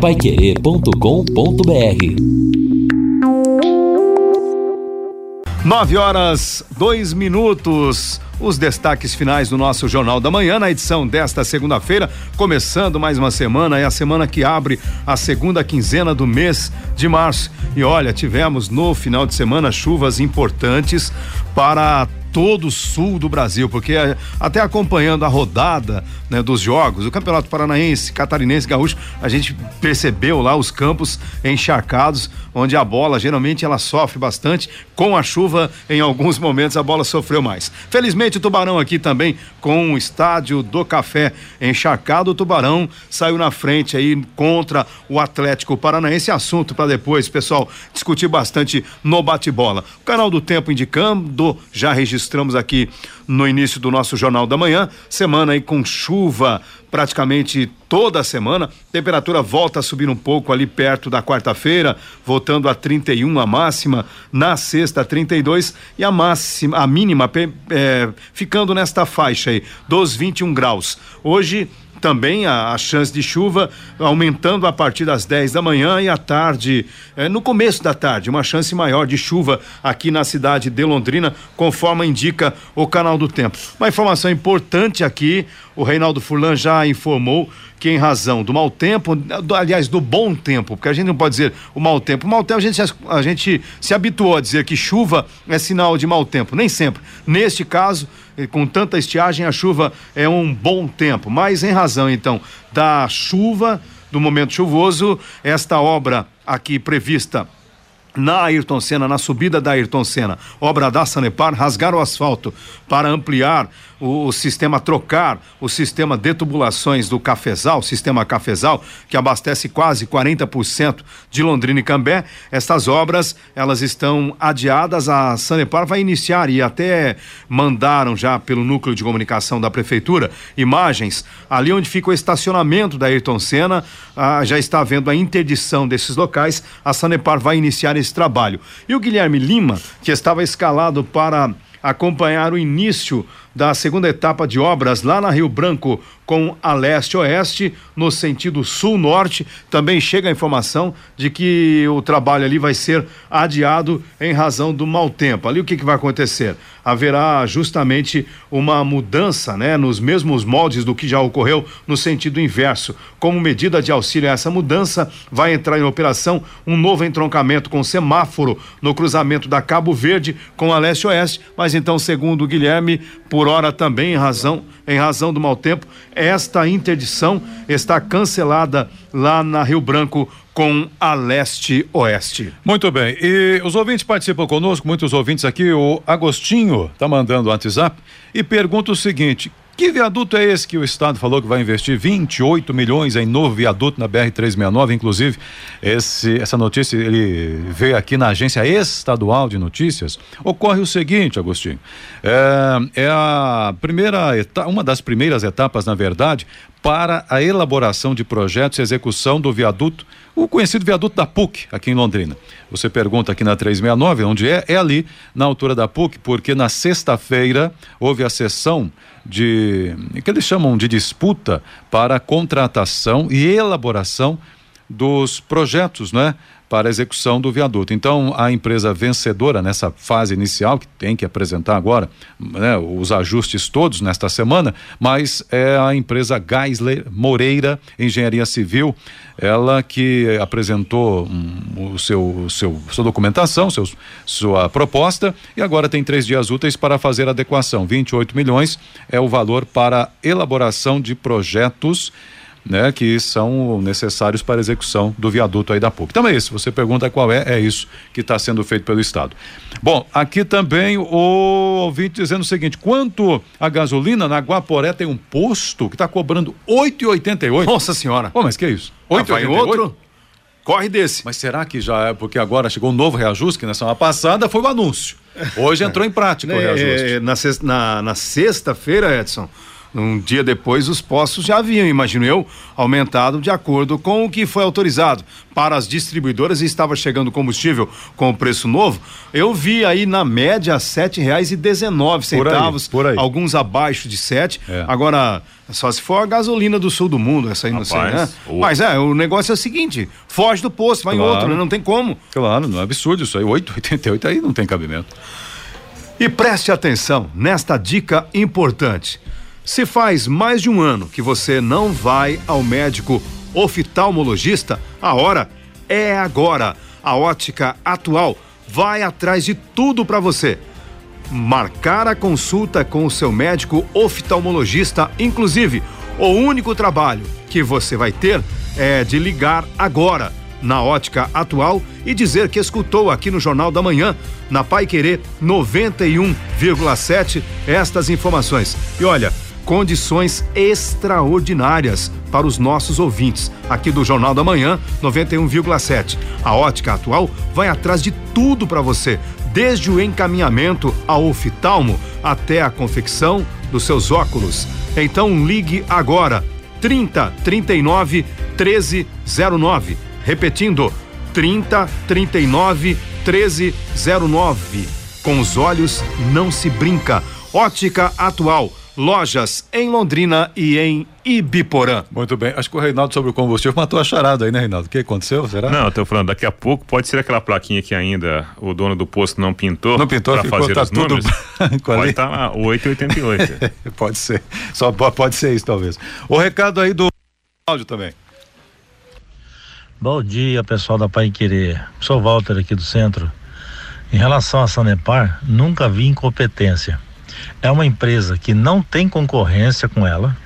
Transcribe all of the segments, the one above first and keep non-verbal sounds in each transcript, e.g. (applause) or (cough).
Paiquerê.com.br Nove horas, dois minutos. Os destaques finais do nosso Jornal da Manhã, na edição desta segunda-feira, começando mais uma semana, é a semana que abre a segunda quinzena do mês de março. E olha, tivemos no final de semana chuvas importantes para todo o sul do Brasil, porque é, até acompanhando a rodada né, dos jogos, o Campeonato Paranaense, Catarinense, Gaúcho, a gente percebeu lá os campos encharcados, onde a bola geralmente ela sofre bastante, com a chuva em alguns momentos a bola sofreu mais. Felizmente o Tubarão aqui também com o estádio do Café encharcado, o Tubarão saiu na frente aí contra o Atlético Paranaense, assunto para depois, pessoal, discutir bastante no bate-bola. O canal do Tempo indicando, já registramos aqui no início do nosso Jornal da Manhã, semana aí com chuva praticamente toda a semana. Temperatura volta a subir um pouco ali perto da quarta-feira, voltando a 31 a máxima, na sexta 32 e a máxima, a mínima é, ficando nesta faixa aí, dos 21 graus. Hoje também a, a, chance de chuva aumentando a partir das 10 da manhã e à tarde, eh, no começo da tarde, uma chance maior de chuva aqui na cidade de Londrina, conforme indica o canal do tempo. Uma informação importante aqui, o Reinaldo Furlan já informou que em razão do mau tempo, do, aliás, do bom tempo, porque a gente não pode dizer o mau tempo. O mau tempo a gente, a gente se habituou a dizer que chuva é sinal de mau tempo, nem sempre. Neste caso, com tanta estiagem, a chuva é um bom tempo. Mas em razão, então, da chuva, do momento chuvoso, esta obra aqui prevista na Ayrton Senna, na subida da Ayrton Senna, obra da Sanepar, rasgar o asfalto para ampliar o, o, sistema, trocar o sistema de tubulações do Cafezal, sistema Cafezal, que abastece quase 40% de Londrina e Cambé. Estas obras, elas estão adiadas, a Sanepar vai iniciar e até mandaram já pelo núcleo de comunicação da prefeitura imagens ali onde fica o estacionamento da Ayrton Senna, ah, já está havendo a interdição desses locais, a Sanepar vai iniciar esse trabalho. E o Guilherme Lima, que estava escalado para acompanhar o início da segunda etapa de obras lá na Rio Branco com a leste-oeste, no sentido sul-norte. Também chega a informação de que o trabalho ali vai ser adiado em razão do mau tempo. Ali o que, que vai acontecer? Haverá justamente uma mudança, né, nos mesmos moldes do que já ocorreu no sentido inverso. Como medida de auxílio a essa mudança, vai entrar em operação um novo entroncamento com semáforo no cruzamento da Cabo Verde com a leste-oeste, mas então, segundo Guilherme, por hora também em razão, em razão do mau tempo, esta interdição está cancelada lá na Rio Branco com a leste-oeste. Muito bem. E os ouvintes participam conosco, muitos ouvintes aqui. O Agostinho está mandando o WhatsApp e pergunta o seguinte: que viaduto é esse que o Estado falou que vai investir 28 milhões em novo viaduto na BR-369? Inclusive, esse, essa notícia ele veio aqui na agência estadual de notícias. Ocorre o seguinte, Agostinho: é, é a primeira etapa, uma das primeiras etapas, na verdade, para a elaboração de projetos e execução do viaduto, o conhecido viaduto da PUC, aqui em Londrina. Você pergunta aqui na 369, onde é? É ali, na altura da PUC, porque na sexta-feira houve a sessão de que eles chamam de disputa para contratação e elaboração dos projetos, né? Para a execução do viaduto. Então, a empresa vencedora nessa fase inicial, que tem que apresentar agora né, os ajustes todos nesta semana, mas é a empresa Geisler Moreira Engenharia Civil, ela que apresentou um, o seu, seu, sua documentação, seus, sua proposta, e agora tem três dias úteis para fazer adequação. 28 milhões é o valor para elaboração de projetos né, que são necessários para a execução do viaduto aí da PUC. Então é isso, você pergunta qual é, é isso que está sendo feito pelo Estado. Bom, aqui também o ouvinte dizendo o seguinte, quanto a gasolina na Guaporé tem um posto que está cobrando 8,88. Nossa senhora. Pô, mas que é isso? 8,88? Ah, outro? Corre desse. Mas será que já é porque agora chegou um novo reajuste, que na semana passada foi o anúncio. Hoje entrou em prática o (laughs) é, reajuste. Na, na, na sexta-feira, Edson, Um dia depois, os postos já haviam, imagino eu, aumentado de acordo com o que foi autorizado. Para as distribuidoras estava chegando combustível com o preço novo. Eu vi aí na média sete reais e dezenove centavos, por aí, por aí. alguns abaixo de sete. É. Agora só se for a gasolina do sul do mundo, essa aí Rapaz, não sei, né? Mas é, o negócio é o seguinte: foge do posto, vai claro. em outro, né? Não tem como. Claro, não é absurdo isso aí. 8,88 (laughs) aí não tem cabimento. E preste atenção nesta dica importante. Se faz mais de um ano que você não vai ao médico oftalmologista, a hora é agora. A ótica atual vai atrás de tudo para você marcar a consulta com o seu médico oftalmologista. Inclusive, o único trabalho que você vai ter é de ligar agora na ótica atual e dizer que escutou aqui no Jornal da Manhã, na Pai Querer 91,7, estas informações. E olha, condições extraordinárias para os nossos ouvintes aqui do Jornal da Manhã 91,7. A ótica atual vai atrás de tudo para você desde o encaminhamento ao oftalmo até a confecção dos seus óculos. Então ligue agora 30 39 1309. Repetindo 30 39 1309. Com os olhos não se brinca. Ótica Atual lojas em Londrina e em Ibiporã. Muito bem. Acho que o Reinaldo sobre o combustível matou a charada aí, né, Reinaldo? O que aconteceu? Será? Não, eu tô falando, daqui a pouco pode ser aquela plaquinha que ainda o dono do posto não pintou. Não pintou, pra ficou, fazer tá os tudo números. (laughs) pode estar tá lá, 8,88. (laughs) pode ser. Só pode ser isso, talvez. O recado aí do áudio também. Bom dia, pessoal da Pai Querer. Sou Walter aqui do centro. Em relação a Sanepar, nunca vi incompetência é uma empresa que não tem concorrência com ela.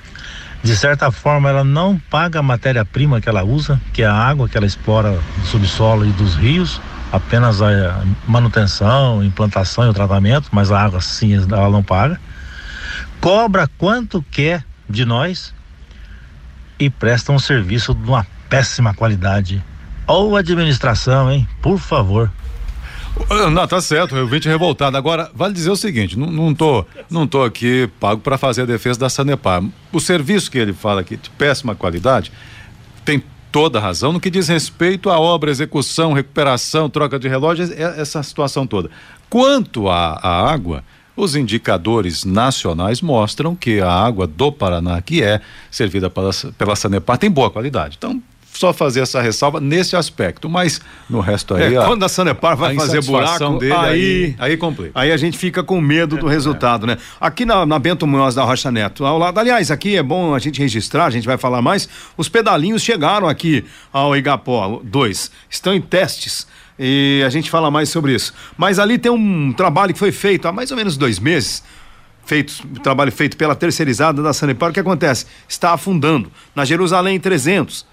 De certa forma, ela não paga a matéria-prima que ela usa, que é a água que ela explora do subsolo e dos rios, apenas a manutenção, implantação e o tratamento, mas a água sim ela não paga. Cobra quanto quer de nós e presta um serviço de uma péssima qualidade. Ou administração, hein? Por favor. Não, tá certo, eu vim te revoltado. Agora, vale dizer o seguinte: não, não, tô, não tô aqui pago para fazer a defesa da Sanepar. O serviço que ele fala aqui, de péssima qualidade, tem toda razão no que diz respeito à obra, execução, recuperação, troca de relógios, é essa situação toda. Quanto à, à água, os indicadores nacionais mostram que a água do Paraná, que é servida pela, pela Sanepar, tem boa qualidade. Então, só fazer essa ressalva nesse aspecto, mas no resto aí. É, a, quando a Sanepar vai a fazer buraco, dele, aí, aí, aí complica. Aí a gente fica com medo do é, resultado, é. né? Aqui na, na, Bento Munhoz da Rocha Neto, ao lado, aliás, aqui é bom a gente registrar, a gente vai falar mais. Os pedalinhos chegaram aqui ao Igapó 2, estão em testes. E a gente fala mais sobre isso. Mas ali tem um trabalho que foi feito há mais ou menos dois meses feito, trabalho feito pela terceirizada da Sanepar, o que acontece? Está afundando. Na Jerusalém 300,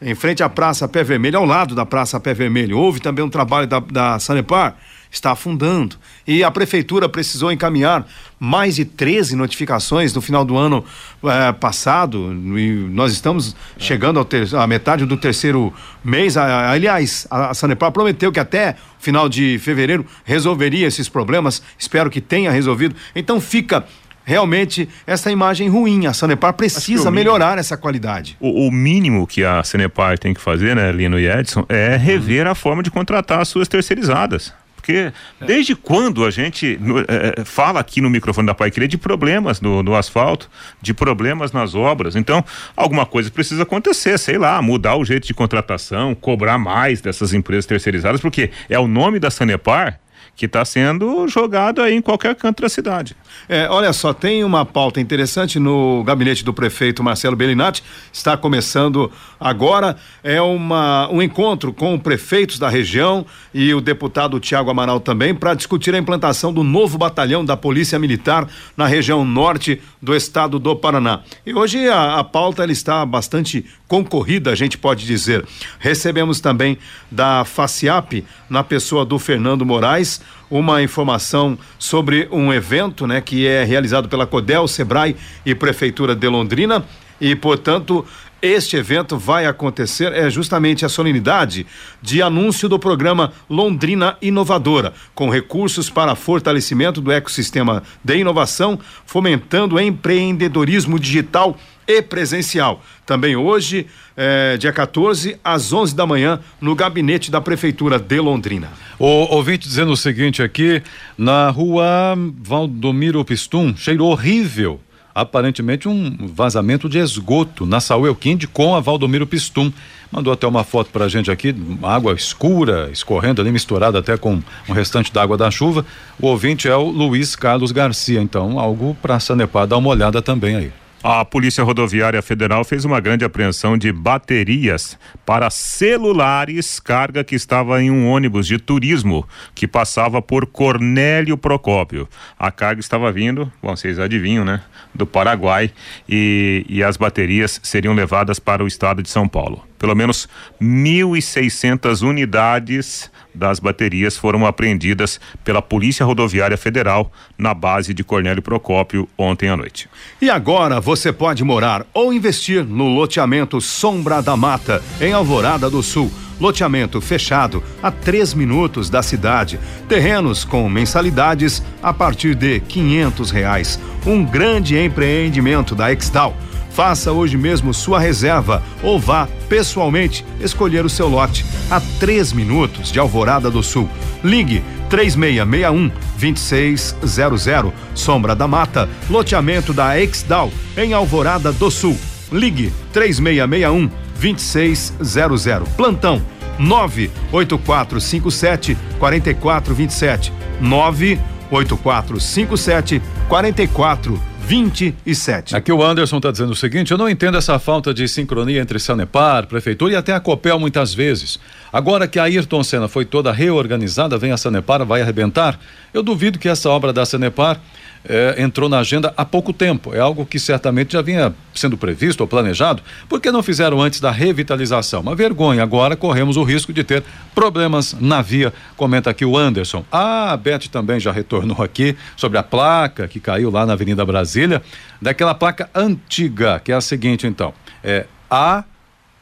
em frente à Praça Pé Vermelho, ao lado da Praça Pé Vermelho. Houve também um trabalho da, da Sanepar, está afundando. E a prefeitura precisou encaminhar mais de 13 notificações no final do ano eh, passado. E nós estamos é. chegando à metade do terceiro mês. aliás, a, a Sanepar prometeu que até final de fevereiro resolveria esses problemas. Espero que tenha resolvido. Então fica realmente essa imagem ruim. A Sanepar precisa melhorar essa qualidade. O, o, mínimo que a Sanepar tem que fazer, né, Lino e Edson, é rever a forma de contratar as suas terceirizadas porque desde quando a gente é, fala aqui no microfone da Pai Querer de problemas no, no, asfalto, de problemas nas obras. Então, alguma coisa precisa acontecer, sei lá, mudar o jeito de contratação, cobrar mais dessas empresas terceirizadas, porque é o nome da Sanepar que está sendo jogado aí em qualquer canto da cidade. É, olha só, tem uma pauta interessante no gabinete do prefeito Marcelo Bellinati, está começando agora, é uma, um encontro com prefeitos da região e o deputado Tiago Amaral também para discutir a implantação do novo batalhão da Polícia Militar na região norte do estado do Paraná. E hoje a, a pauta ela está bastante concorrida, a gente pode dizer. Recebemos também da FACIAP, na pessoa do Fernando Moraes, uma informação sobre um evento, né, que é realizado pela Codel, Sebrae e Prefeitura de Londrina. E, portanto, Este evento vai acontecer, é justamente a solenidade de anúncio do programa Londrina Inovadora, com recursos para fortalecimento do ecossistema de inovação, fomentando empreendedorismo digital e presencial. Também hoje, eh, dia 14, às 11 da manhã, no gabinete da Prefeitura de Londrina. O ouvinte dizendo o seguinte aqui, na rua Valdomiro Pistum, cheiro horrível aparentemente um vazamento de esgoto na Saúl Quinde com a Valdomiro Pistum. Mandou até uma foto pra gente aqui, água escura, escorrendo ali, misturada até com o restante da água da chuva. O ouvinte é o Luiz Carlos Garcia, então algo para Sanepar dar uma olhada também aí. A Polícia Rodoviária Federal fez uma grande apreensão de baterias para celulares, carga que estava em um ônibus de turismo que passava por Cornélio Procópio. A carga estava vindo, bom, vocês adivinham, né? Do Paraguai e, e as baterias seriam levadas para o estado de São Paulo. Pelo menos 1.600 unidades das baterias foram apreendidas pela Polícia Rodoviária Federal na base de Cornélio Procópio ontem à noite. E agora você pode morar ou investir no loteamento Sombra da Mata, em Alvorada do Sul. Loteamento fechado a três minutos da cidade. Terrenos com mensalidades a partir de quinhentos reais. Um grande empreendimento da Extal Faça hoje mesmo sua reserva ou vá pessoalmente escolher o seu lote a três minutos de Alvorada do Sul. Ligue 3661 2600 Sombra da Mata, loteamento da Exdal em Alvorada do Sul. Ligue 3661 2600. Plantão 98457 4427 98457 4427 27. Aqui o Anderson está dizendo o seguinte: eu não entendo essa falta de sincronia entre Sanepar, Prefeitura e até a Copel muitas vezes. Agora que a Ayrton Senna foi toda reorganizada, vem a Sanepar, vai arrebentar. Eu duvido que essa obra da Sanepar eh, entrou na agenda há pouco tempo. É algo que certamente já vinha sendo previsto ou planejado. Por que não fizeram antes da revitalização? Uma vergonha. Agora corremos o risco de ter problemas na via, comenta aqui o Anderson. Ah, a Beth também já retornou aqui sobre a placa que caiu lá na Avenida Brasília, daquela placa antiga, que é a seguinte então. É A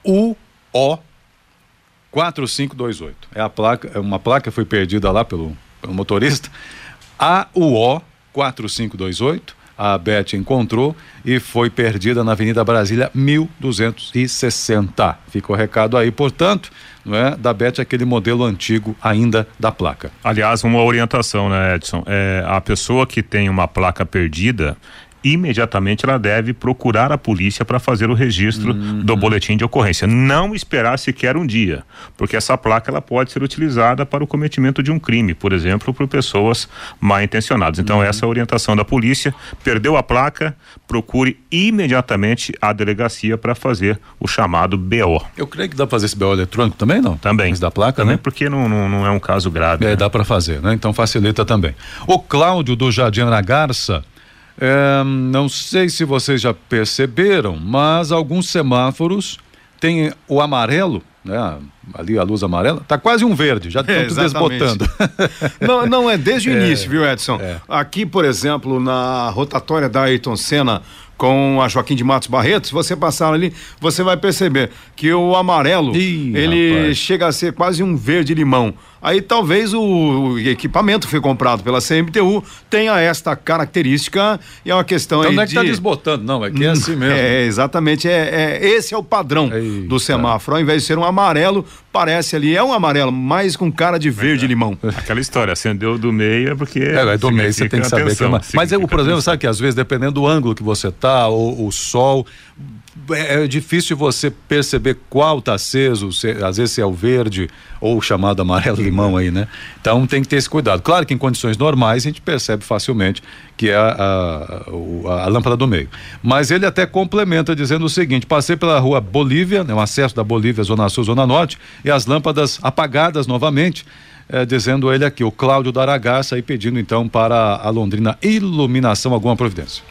U O 4528. É a placa, é uma placa foi perdida lá pelo, pelo motorista. A U O 4528. A Beth encontrou e foi perdida na Avenida Brasília 1260. Fica o recado aí, portanto, não é da Beth aquele modelo antigo ainda da placa. Aliás, uma orientação, né, Edson? É, a pessoa que tem uma placa perdida, imediatamente ela deve procurar a polícia para fazer o registro uhum. do boletim de ocorrência. Não esperar sequer um dia, porque essa placa ela pode ser utilizada para o cometimento de um crime, por exemplo, por pessoas mal intencionadas. Então, uhum. essa é a orientação da polícia. Perdeu a placa, procure imediatamente a delegacia para fazer o chamado BO. Eu creio que dá para fazer esse BO eletrônico também, não? Também. Esse da placa, também né? porque não, não, não, é um caso grave. É, né? dá para fazer, né? Então facilita também. O Cláudio do Jardim Ana Garça é, não sei se vocês já perceberam, mas alguns semáforos têm o amarelo, né? Ali a luz amarela, tá quase um verde, já (laughs) estão é, desbotando. (laughs) não, não é desde o (laughs) é, início, viu, Edson? É. Aqui, por exemplo, na rotatória da Ayrton Senna, com a Joaquim de Matos Barreto, se você passar ali, você vai perceber que o amarelo, Ih, ele rapaz. chega a ser quase um verde limão. Aí talvez o, o, equipamento que foi comprado pela CMTU tenha esta característica e é uma questão então aí não é que tá de... tá desbotando, não, é que é assim (laughs) mesmo. É, exatamente, é, é esse é o padrão Eita. do semáforo, ao invés de ser um amarelo, parece ali, é um amarelo, mas com cara de verde é. limão. Aquela história, acendeu do meio é porque... É, é do meio você tem que saber atenção, que é uma... Mas é, o problema, sabe que às vezes, dependendo do ângulo que você tá, ou o sol é, é difícil você perceber qual está aceso, se, às vezes se é o verde ou o chamado amarelo limão aí, né? Então tem que ter esse cuidado. Claro que em condições normais a gente percebe facilmente que é a, a, a lâmpada do meio. Mas ele até complementa dizendo o seguinte: passei pela rua Bolívia, né, o acesso da Bolívia, Zona Sul, Zona Norte, e as lâmpadas apagadas novamente. É, dizendo ele aqui, o Cláudio Daragaça, e pedindo então para a Londrina Iluminação alguma providência.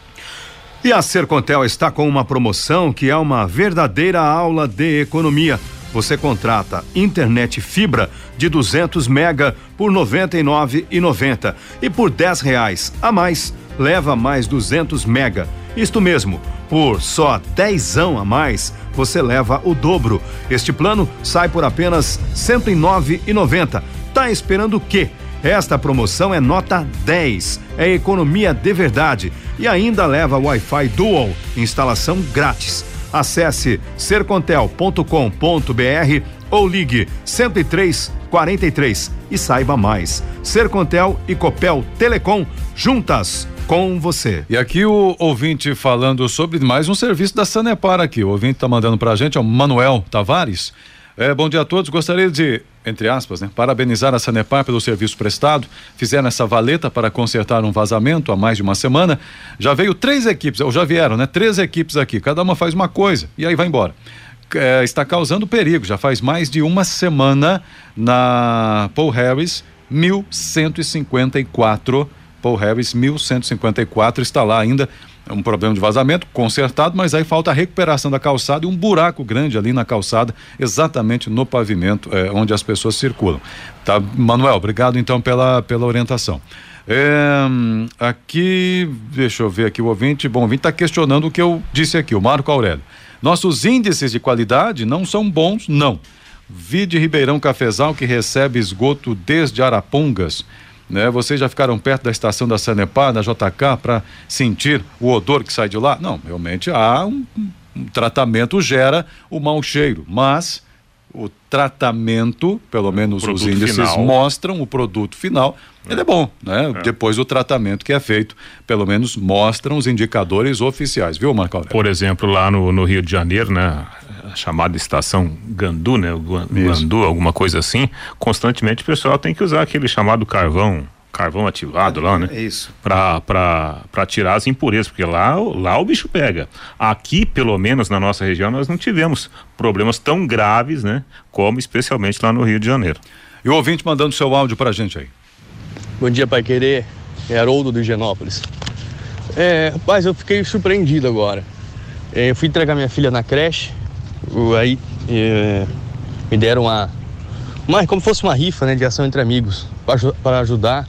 E a Sercontel está com uma promoção que é uma verdadeira aula de economia. Você contrata internet fibra de 200 mega por R$ 99,90 e por R$ reais a mais leva mais 200 mega Isto mesmo, por só dezão a mais, você leva o dobro. Este plano sai por apenas R$ 109,90. Tá esperando o quê? Esta promoção é nota 10, é economia de verdade e ainda leva Wi-Fi Dual, instalação grátis. Acesse sercontel.com.br ou ligue 103 43 e saiba mais. Sercontel e Copel Telecom juntas com você. E aqui o ouvinte falando sobre mais um serviço da Sanepar aqui. O ouvinte está mandando para a gente é o Manuel Tavares. É, bom dia a todos. Gostaria de, entre aspas, né, parabenizar a Sanepar pelo serviço prestado. Fizeram essa valeta para consertar um vazamento há mais de uma semana. Já veio três equipes, ou já vieram, né? Três equipes aqui. Cada uma faz uma coisa e aí vai embora. É, está causando perigo. Já faz mais de uma semana na Paul Harris 1154. Paul Harris 1154 está lá ainda é um problema de vazamento consertado, mas aí falta a recuperação da calçada e um buraco grande ali na calçada, exatamente no pavimento é, onde as pessoas circulam. Tá, Manuel, obrigado então pela, pela orientação. É, aqui, deixa eu ver aqui o ouvinte. Bom, o ouvinte está questionando o que eu disse aqui, o Marco Aurélio. Nossos índices de qualidade não são bons, não. Vide Ribeirão Cafezal, que recebe esgoto desde Arapongas né? Vocês já ficaram perto da estação da Sanepar, da JK, para sentir o odor que sai de lá? Não, realmente há um, um tratamento gera o mau cheiro, mas o tratamento, pelo menos os índices final. mostram o produto final, é. ele é bom, né? É. Depois o tratamento que é feito, pelo menos mostram os indicadores oficiais, viu, Marco Aurélio? Por exemplo, lá no, no Rio de Janeiro, né? A chamada estação Gandu, né? Gandu, alguma coisa assim, constantemente o pessoal tem que usar aquele chamado carvão carvão ativado lá, né? É isso. Para tirar as impurezas, porque lá, lá o bicho pega. Aqui, pelo menos na nossa região, nós não tivemos problemas tão graves, né? Como especialmente lá no Rio de Janeiro. E o ouvinte mandando seu áudio pra gente aí. Bom dia, Pai Querer. É Haroldo do Higienópolis. É, rapaz, eu fiquei surpreendido agora. É, eu fui entregar minha filha na creche, aí é, me deram uma, uma, como fosse uma rifa, né, de ação entre amigos, para ajudar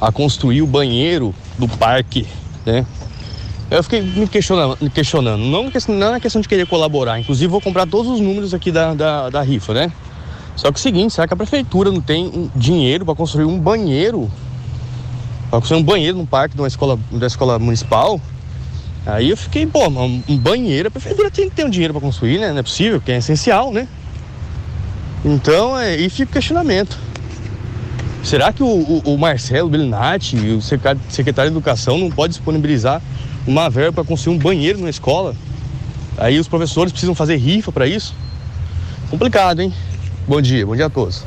a construir o banheiro do parque, né? Eu fiquei me questionando, questionando. Não, não é questão de querer colaborar. Inclusive, vou comprar todos os números aqui da, da, da rifa, né? Só que é o seguinte, será que a prefeitura não tem dinheiro para construir um banheiro? Para construir um banheiro no parque de uma escola, da escola municipal? Aí eu fiquei, pô, um banheiro, a prefeitura tem que ter um dinheiro para construir, né? Não é possível, porque é essencial, né? Então, é, fica o questionamento. Será que o, o, o Marcelo Belinati, o secretário de Educação, não pode disponibilizar uma verba para construir um banheiro na escola? Aí os professores precisam fazer rifa para isso? Complicado, hein? Bom dia, bom dia a todos.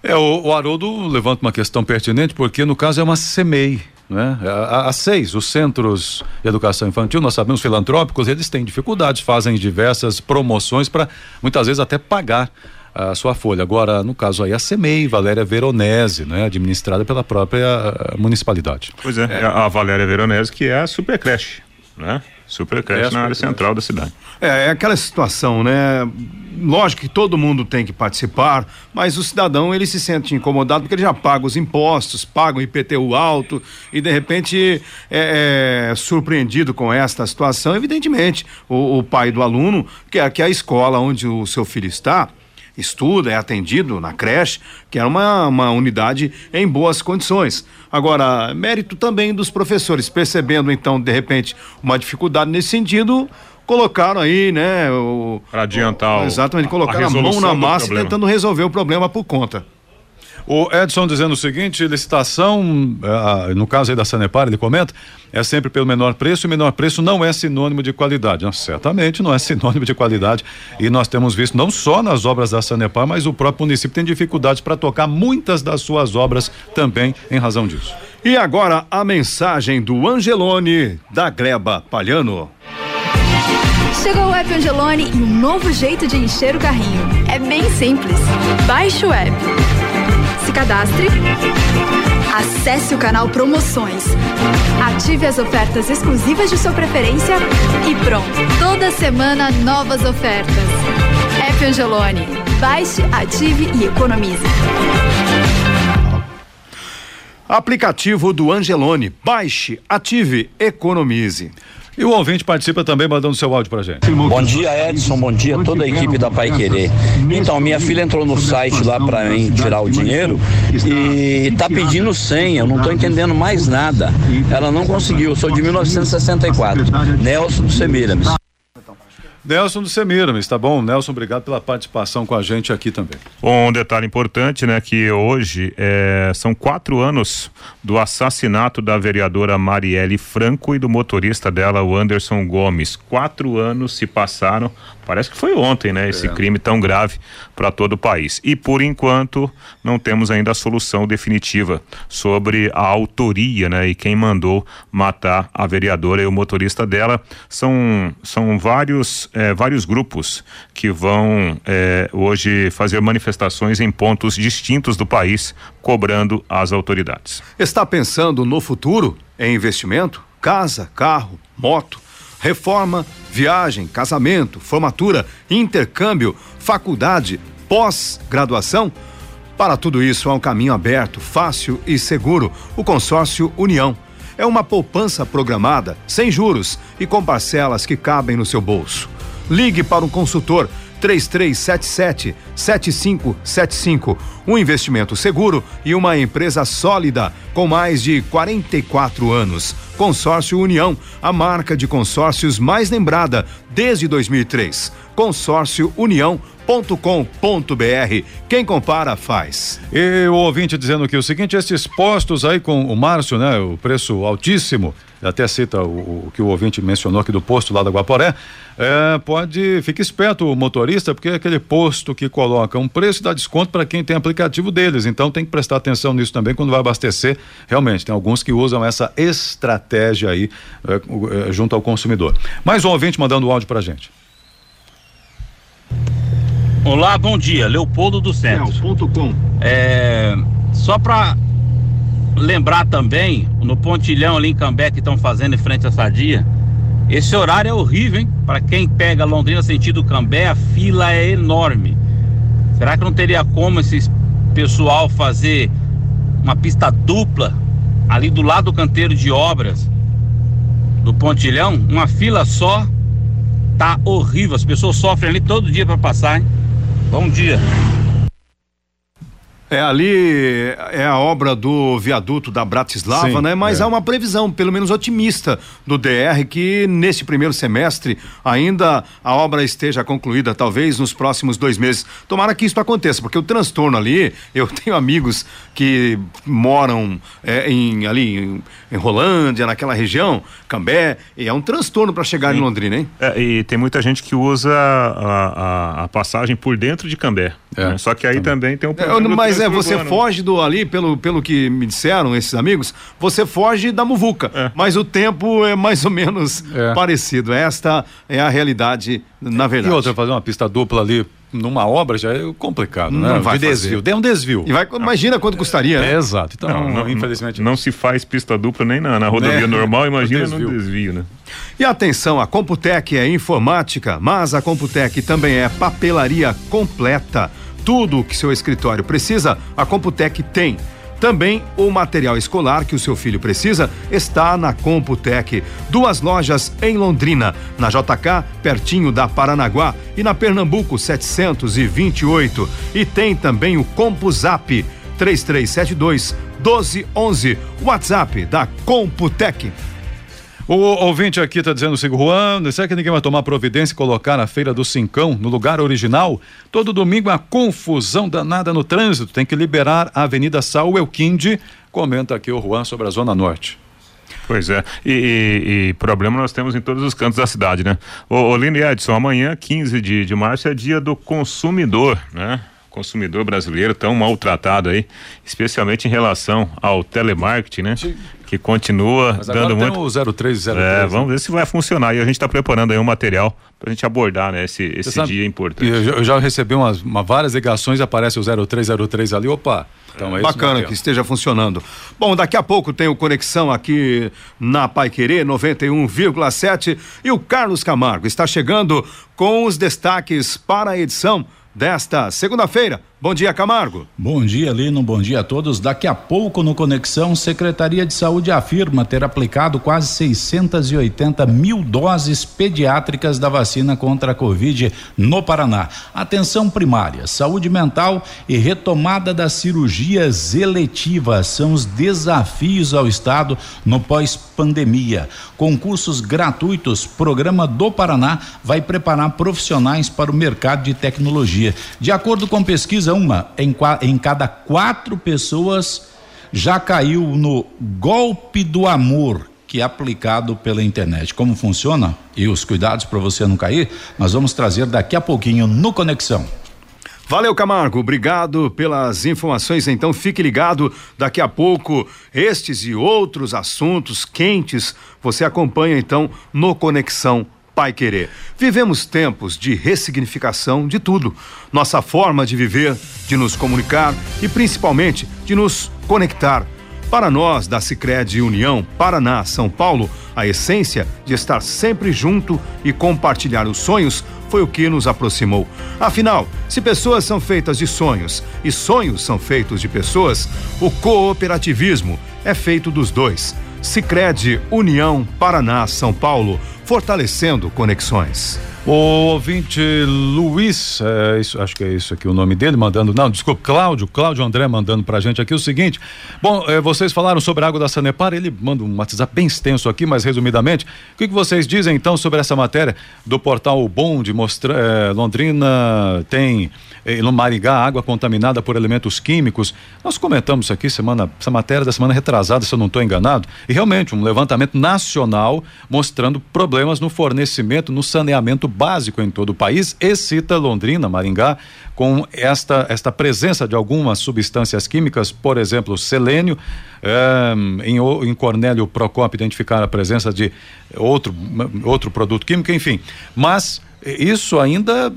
É, o, o Haroldo levanta uma questão pertinente, porque no caso é uma CEMEI, né? A, a, seis, os centros de educação infantil, nós sabemos, filantrópicos, eles têm dificuldades, fazem diversas promoções para muitas vezes até pagar a sua folha. Agora, no caso aí, a CEMEI, Valéria Veronese, né? Administrada pela própria eh, municipalidade. Pois é, é. a Valéria Veronese que é a supercreche, né? Supercreche é na área central da cidade. É, é aquela situação, né? Lógico que todo mundo tem que participar, mas o cidadão ele se sente incomodado porque ele já paga os impostos, paga o IPTU alto e de repente é, é surpreendido com esta situação. Evidentemente, o, o pai do aluno, que é, que a escola onde o seu filho está, estuda, é atendido na creche, que é uma, uma unidade em boas condições. Agora, mérito também dos professores, percebendo então, de repente, uma dificuldade nesse sentido, colocaram aí, né? Para adiantar o, Exatamente, colocaram a, a mão na massa tentando resolver o problema por conta. O Edson dizendo o seguinte: licitação, uh, no caso aí da Sanepar, ele comenta, é sempre pelo menor preço e menor preço não é sinônimo de qualidade. Não, certamente não é sinônimo de qualidade. E nós temos visto não só nas obras da Sanepar, mas o próprio município tem dificuldades para tocar muitas das suas obras também em razão disso. E agora a mensagem do Angelone da Gleba Palhano. Chegou o app Angelone e um novo jeito de encher o carrinho. É bem simples. Baixe o app se cadastre. Acesse o canal Promoções. Ative as ofertas exclusivas de sua preferência e pronto. Toda semana novas ofertas. App Angelone. Baixe, ative e economize. Aplicativo do Angelone. Baixe, ative, economize. E o ouvinte participa também mandando seu áudio pra gente. Bom dia, Edson. Bom dia a toda a equipe da Pai Querer. Então, minha filha entrou no site lá para mim tirar o dinheiro e tá pedindo senha. Eu não tô entendendo mais nada. Ela não conseguiu. Eu sou de 1964. Nelson Semiramis. Nelson do Semiramis, tá bom? Nelson, obrigado pela participação com a gente aqui também. Um detalhe importante, né, que hoje é, são quatro anos do assassinato da vereadora Marielle Franco e do motorista dela, o Anderson Gomes. Quatro anos se passaram, parece que foi ontem, né, esse é. crime tão grave para todo o país. E por enquanto não temos ainda a solução definitiva sobre a autoria, né, e quem mandou matar a vereadora e o motorista dela. São são vários é, vários grupos que vão é, hoje fazer manifestações em pontos distintos do país, cobrando as autoridades. Está pensando no futuro em investimento? Casa, carro, moto, reforma, viagem, casamento, formatura, intercâmbio, faculdade, pós-graduação? Para tudo isso há um caminho aberto, fácil e seguro: o consórcio União. É uma poupança programada, sem juros e com parcelas que cabem no seu bolso. Ligue para um consultor 3377 7575. Um investimento seguro e uma empresa sólida com mais de 44 anos. Consórcio União, a marca de consórcios mais lembrada desde 2003. Consórcio União com.br Quem compara faz. E o ouvinte dizendo que o seguinte, esses postos aí com o Márcio, né, o preço altíssimo, até cita o, o que o ouvinte mencionou aqui do posto lá da Guaporé, é, pode, fica esperto o motorista, porque é aquele posto que coloca um preço e dá desconto para quem tem aplicativo deles, então tem que prestar atenção nisso também quando vai abastecer, realmente, tem alguns que usam essa estratégia aí é, é, junto ao consumidor. Mais um ouvinte mandando o áudio pra gente. Olá, bom dia. Leopoldo do Centro. É, só para lembrar também, no pontilhão ali em Cambé que estão fazendo em frente à Sadia, esse horário é horrível, hein? Para quem pega Londrina sentido Cambé, a fila é enorme. Será que não teria como esse pessoal fazer uma pista dupla ali do lado do canteiro de obras do pontilhão? Uma fila só tá horrível. As pessoas sofrem ali todo dia para passar, hein? Bom dia. É, ali é a obra do viaduto da Bratislava, Sim, né? Mas é. há uma previsão, pelo menos otimista, do DR que nesse primeiro semestre ainda a obra esteja concluída, talvez nos próximos dois meses. Tomara que isso aconteça, porque o transtorno ali, (laughs) eu tenho amigos que moram é, em, ali em, em, Rolândia, naquela região, Cambé, e é um transtorno para chegar Sim. em Londrina, hein? É, e tem muita gente que usa a, a, a passagem por dentro de Cambé. É. Né? Só que aí também, também tem um é, problema. mas é, você foge do ali, pelo, pelo que me disseram esses amigos, você foge da muvuca. É. Mas o tempo é mais ou menos é. parecido. Esta é a realidade, na verdade. E outra, fazer uma pista dupla ali numa obra já é complicado, não né? Vai de desvio, fazer. um desvio. E vai, imagina quanto custaria, né? É, exato. Então, não, não, infelizmente não, não se faz pista dupla nem na, na rodovia né? normal, (laughs) imagina desvio. no desvio, né? E atenção, a Computec é informática, mas a Computec também é papelaria completa tudo o que seu escritório precisa, a Computec tem. Também o material escolar que o seu filho precisa está na Computec. Duas lojas em Londrina, na JK, pertinho da Paranaguá, e na Pernambuco 728. E tem também o CompuZap 3372 1211, WhatsApp da Computec. O ouvinte aqui está dizendo assim, Juan, será que ninguém vai tomar providência e colocar a Feira do Cincão no lugar original? Todo domingo a confusão danada no trânsito, tem que liberar a Avenida Saul Elquinde, comenta aqui o Juan sobre a Zona Norte. Pois é, e, e, e, problema nós temos em todos os cantos da cidade, né? Ô, ô Lino Edson, amanhã, 15 de, de março, é dia do consumidor, né? Consumidor brasileiro tão maltratado aí, especialmente em relação ao telemarketing, né? Que continua Mas dando muito. Tem o 0303. É, né? vamos ver se vai funcionar. E a gente está preparando aí um material para a gente abordar, né? Esse, esse sabe, dia importante. Eu, eu já recebi umas uma, várias ligações, aparece o 0303 ali, opa. Então é, é Bacana que esteja funcionando. Bom, daqui a pouco tem o Conexão aqui na Pai Querer 91,7 e o Carlos Camargo está chegando com os destaques para a edição desta segunda-feira. Bom dia, Camargo. Bom dia, Lino. Bom dia a todos. Daqui a pouco no Conexão, Secretaria de Saúde afirma ter aplicado quase 680 mil doses pediátricas da vacina contra a Covid no Paraná. Atenção primária, saúde mental e retomada das cirurgias eletivas são os desafios ao Estado no pós-pandemia. Concursos gratuitos, programa do Paraná vai preparar profissionais para o mercado de tecnologia. De acordo com pesquisa uma em, em cada quatro pessoas já caiu no golpe do amor que é aplicado pela internet. Como funciona e os cuidados para você não cair, nós vamos trazer daqui a pouquinho no Conexão. Valeu, Camargo. Obrigado pelas informações. Então, fique ligado. Daqui a pouco, estes e outros assuntos quentes você acompanha então no Conexão Pai Querer. Vivemos tempos de ressignificação de tudo. Nossa forma de viver, de nos comunicar e principalmente de nos conectar. Para nós da Sicredi União Paraná São Paulo, a essência de estar sempre junto e compartilhar os sonhos foi o que nos aproximou. Afinal, se pessoas são feitas de sonhos e sonhos são feitos de pessoas, o cooperativismo é feito dos dois. Sicredi União Paraná São Paulo fortalecendo conexões. O ouvinte Luiz, é isso, acho que é isso aqui o nome dele, mandando, não, desculpa, Cláudio, Cláudio André mandando pra gente aqui o seguinte. Bom, é, vocês falaram sobre a água da Sanepar, ele manda um WhatsApp bem extenso aqui, mas resumidamente, o que, que vocês dizem então sobre essa matéria do portal Bom de mostrar é, Londrina tem no Maringá água contaminada por elementos químicos. Nós comentamos aqui semana, essa matéria da semana retrasada, se eu não estou enganado, e realmente um levantamento nacional mostrando problemas no fornecimento, no saneamento básico em todo o país e cita Londrina, Maringá, com esta, esta presença de algumas substâncias químicas, por exemplo, selênio. Eh, em, em Cornélio Procópio identificar a presença de outro, outro produto químico, enfim. Mas isso ainda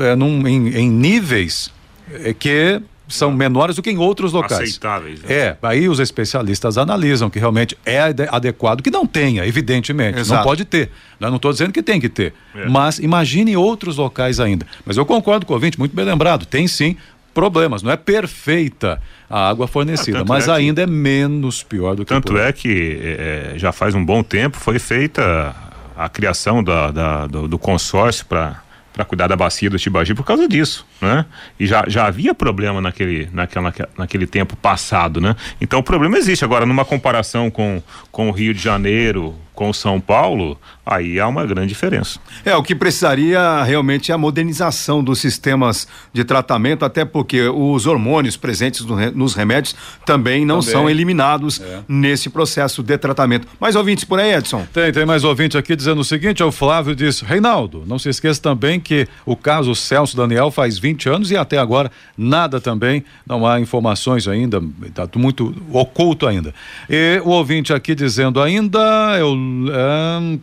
é, num, em, em níveis é, que são menores do que em outros locais. Aceitáveis. Né? É, aí os especialistas analisam que realmente é adequado, que não tenha, evidentemente, Exato. não pode ter. Eu não estou dizendo que tem que ter, é. mas imagine outros locais ainda. Mas eu concordo com o ouvinte, muito bem lembrado, tem sim problemas, não é perfeita a água fornecida, ah, mas é ainda que, é menos pior do que Tanto é que é, já faz um bom tempo foi feita a criação da, da do, do consórcio para para cuidar da bacia do Tibagi por causa disso, né? E já, já havia problema naquele, naquela, naquele tempo passado, né? Então o problema existe. Agora, numa comparação com, com o Rio de Janeiro, com São Paulo, aí há uma grande diferença. É, o que precisaria realmente é a modernização dos sistemas de tratamento, até porque os hormônios presentes nos remédios também não também. são eliminados é. nesse processo de tratamento. Mais ouvintes por aí, Edson? Tem, tem mais ouvinte aqui dizendo o seguinte: é o Flávio diz, Reinaldo, não se esqueça também que o caso Celso Daniel faz 20 anos e até agora nada também, não há informações ainda, está muito oculto ainda. E o ouvinte aqui dizendo ainda, eu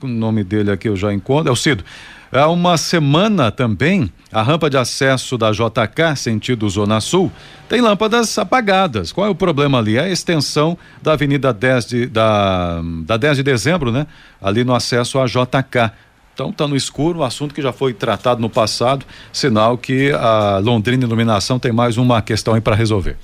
o nome dele aqui eu já encontro, é o Cido. Há uma semana também, a rampa de acesso da JK, sentido Zona Sul, tem lâmpadas apagadas. Qual é o problema ali? É a extensão da Avenida 10 de, da, da 10 de dezembro, né? Ali no acesso à JK. Então está no escuro, um assunto que já foi tratado no passado, sinal que a Londrina Iluminação tem mais uma questão aí para resolver.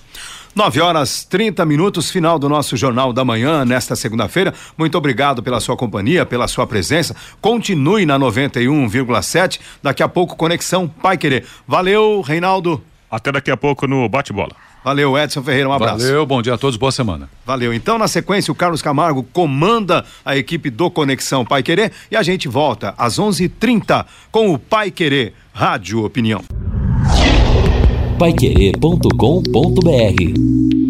9 horas 30 minutos, final do nosso Jornal da Manhã, nesta segunda-feira. Muito obrigado pela sua companhia, pela sua presença. Continue na 91,7. Daqui a pouco, Conexão Pai Querer. Valeu, Reinaldo. Até daqui a pouco no Bate-Bola. Valeu, Edson Ferreira, um abraço. Valeu, bom dia a todos, boa semana. Valeu. Então, na sequência, o Carlos Camargo comanda a equipe do Conexão Pai Querer e a gente volta às 11:30 com o Pai Querer Rádio Opinião paiquerê.com.br